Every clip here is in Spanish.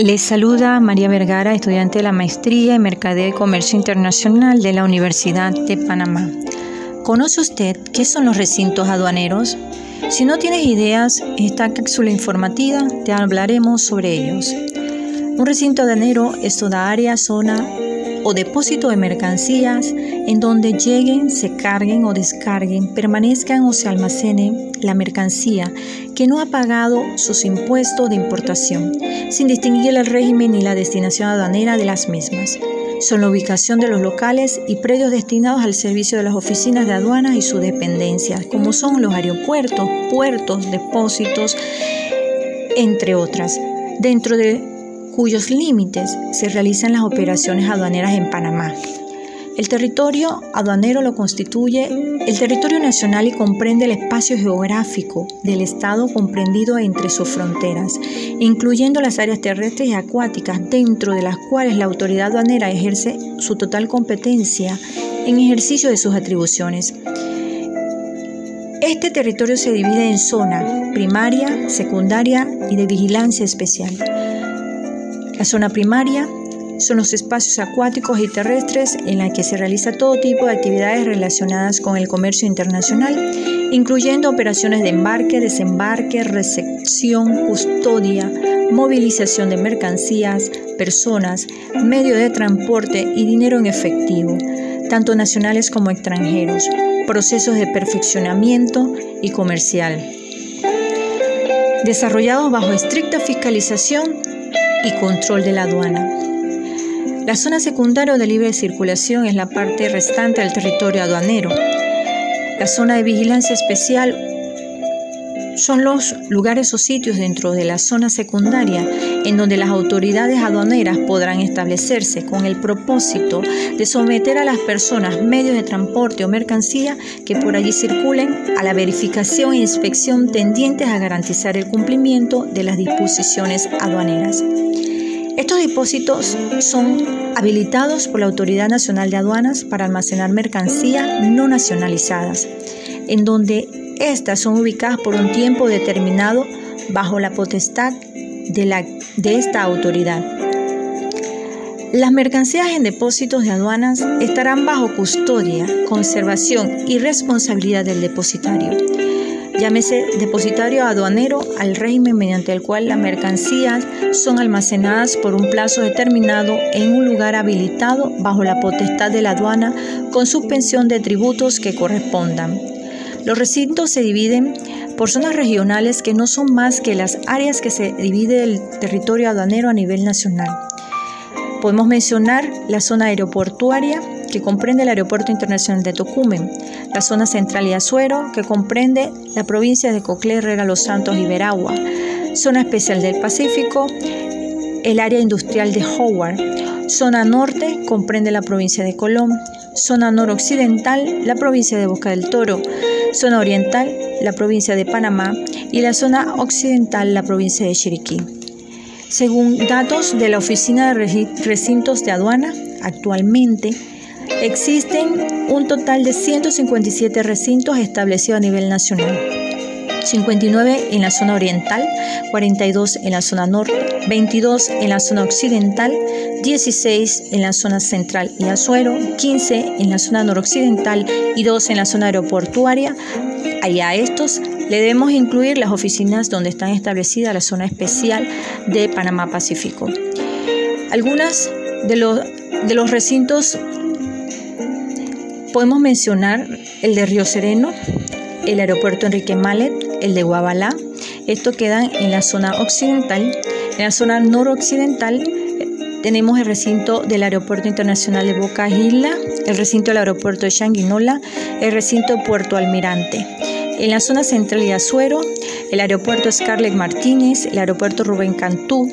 Les saluda María Vergara, estudiante de la maestría en Mercadeo y Comercio Internacional de la Universidad de Panamá. ¿Conoce usted qué son los recintos aduaneros? Si no tienes ideas, esta cápsula informativa te hablaremos sobre ellos. Un recinto aduanero es toda área, zona o depósito de mercancías en donde lleguen, se carguen o descarguen, permanezcan o se almacene la mercancía que no ha pagado sus impuestos de importación, sin distinguir el régimen ni la destinación aduanera de las mismas. Son la ubicación de los locales y predios destinados al servicio de las oficinas de aduanas y sus dependencias, como son los aeropuertos, puertos, depósitos, entre otras. Dentro de cuyos límites se realizan las operaciones aduaneras en Panamá. El territorio aduanero lo constituye el territorio nacional y comprende el espacio geográfico del Estado comprendido entre sus fronteras, incluyendo las áreas terrestres y acuáticas dentro de las cuales la autoridad aduanera ejerce su total competencia en ejercicio de sus atribuciones. Este territorio se divide en zona primaria, secundaria y de vigilancia especial. La zona primaria son los espacios acuáticos y terrestres en la que se realiza todo tipo de actividades relacionadas con el comercio internacional, incluyendo operaciones de embarque, desembarque, recepción, custodia, movilización de mercancías, personas, medio de transporte y dinero en efectivo, tanto nacionales como extranjeros, procesos de perfeccionamiento y comercial. Desarrollados bajo estricta fiscalización y control de la aduana. La zona secundaria de libre circulación es la parte restante del territorio aduanero. La zona de vigilancia especial son los lugares o sitios dentro de la zona secundaria en donde las autoridades aduaneras podrán establecerse con el propósito de someter a las personas, medios de transporte o mercancía que por allí circulen a la verificación e inspección tendientes a garantizar el cumplimiento de las disposiciones aduaneras. Estos depósitos son habilitados por la Autoridad Nacional de Aduanas para almacenar mercancía no nacionalizadas, en donde éstas son ubicadas por un tiempo determinado bajo la potestad de, la, de esta autoridad. Las mercancías en depósitos de aduanas estarán bajo custodia, conservación y responsabilidad del depositario llámese depositario aduanero al régimen mediante el cual las mercancías son almacenadas por un plazo determinado en un lugar habilitado bajo la potestad de la aduana con suspensión de tributos que correspondan. Los recintos se dividen por zonas regionales que no son más que las áreas que se divide el territorio aduanero a nivel nacional. Podemos mencionar la zona aeroportuaria, que comprende el Aeropuerto Internacional de Tocumen, la zona central y Azuero, que comprende la provincia de Coclé, Herrera, Los Santos y Veragua, zona especial del Pacífico, el área industrial de Howard, zona norte, comprende la provincia de Colón, zona noroccidental, la provincia de Boca del Toro, zona oriental, la provincia de Panamá y la zona occidental, la provincia de Chiriquí. Según datos de la Oficina de Recintos de Aduana, actualmente Existen un total de 157 recintos establecidos a nivel nacional. 59 en la zona oriental, 42 en la zona norte, 22 en la zona occidental, 16 en la zona central y Azuero, 15 en la zona noroccidental y 2 en la zona aeroportuaria. Allá a estos le debemos incluir las oficinas donde están establecidas la zona especial de Panamá Pacífico. Algunas de los, de los recintos Podemos mencionar el de Río Sereno, el aeropuerto Enrique Mallet, el de Guabalá. Esto quedan en la zona occidental. En la zona noroccidental eh, tenemos el recinto del Aeropuerto Internacional de Boca Isla, el recinto del Aeropuerto de Changuinola, el recinto de Puerto Almirante. En la zona central de Azuero, el Aeropuerto Scarlett Martínez, el Aeropuerto Rubén Cantú,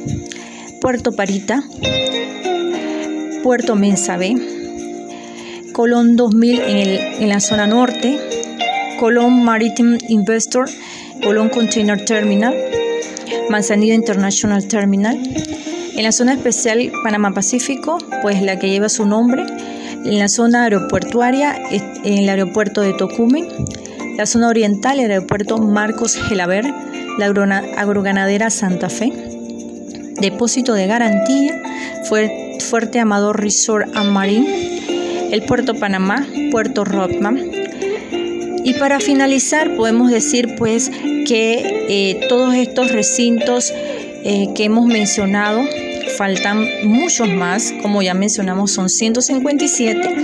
Puerto Parita, Puerto Mensabé, Colón 2000 en, en la zona norte, Colón Maritime Investor, Colón Container Terminal, Manzanillo International Terminal. En la zona especial Panamá Pacífico, pues la que lleva su nombre. En la zona aeroportuaria, en el aeropuerto de Tocumen. La zona oriental, el aeropuerto Marcos Gelaber, la agroganadera Santa Fe. Depósito de Garantía, Fuerte Amador Resort and Marine, el Puerto Panamá, Puerto Rottman. Y para finalizar, podemos decir pues que eh, todos estos recintos eh, que hemos mencionado, faltan muchos más, como ya mencionamos, son 157,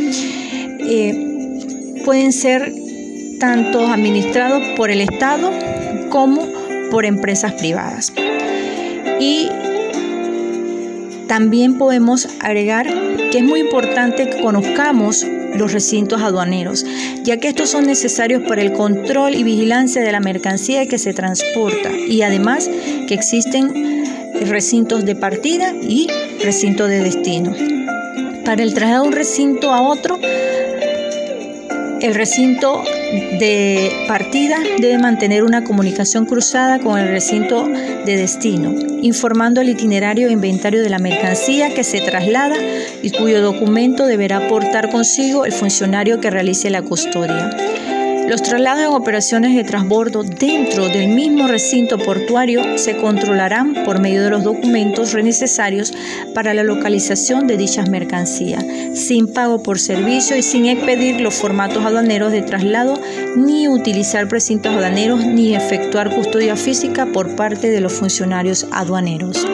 eh, pueden ser tanto administrados por el Estado como por empresas privadas. Y también podemos agregar que es muy importante que conozcamos los recintos aduaneros, ya que estos son necesarios para el control y vigilancia de la mercancía que se transporta y además que existen recintos de partida y recintos de destino. Para el traslado de un recinto a otro, el recinto de partida debe mantener una comunicación cruzada con el recinto de destino, informando el itinerario e inventario de la mercancía que se traslada y cuyo documento deberá aportar consigo el funcionario que realice la custodia. Los traslados en operaciones de transbordo dentro del mismo recinto portuario se controlarán por medio de los documentos necesarios para la localización de dichas mercancías, sin pago por servicio y sin expedir los formatos aduaneros de traslado, ni utilizar precintos aduaneros, ni efectuar custodia física por parte de los funcionarios aduaneros.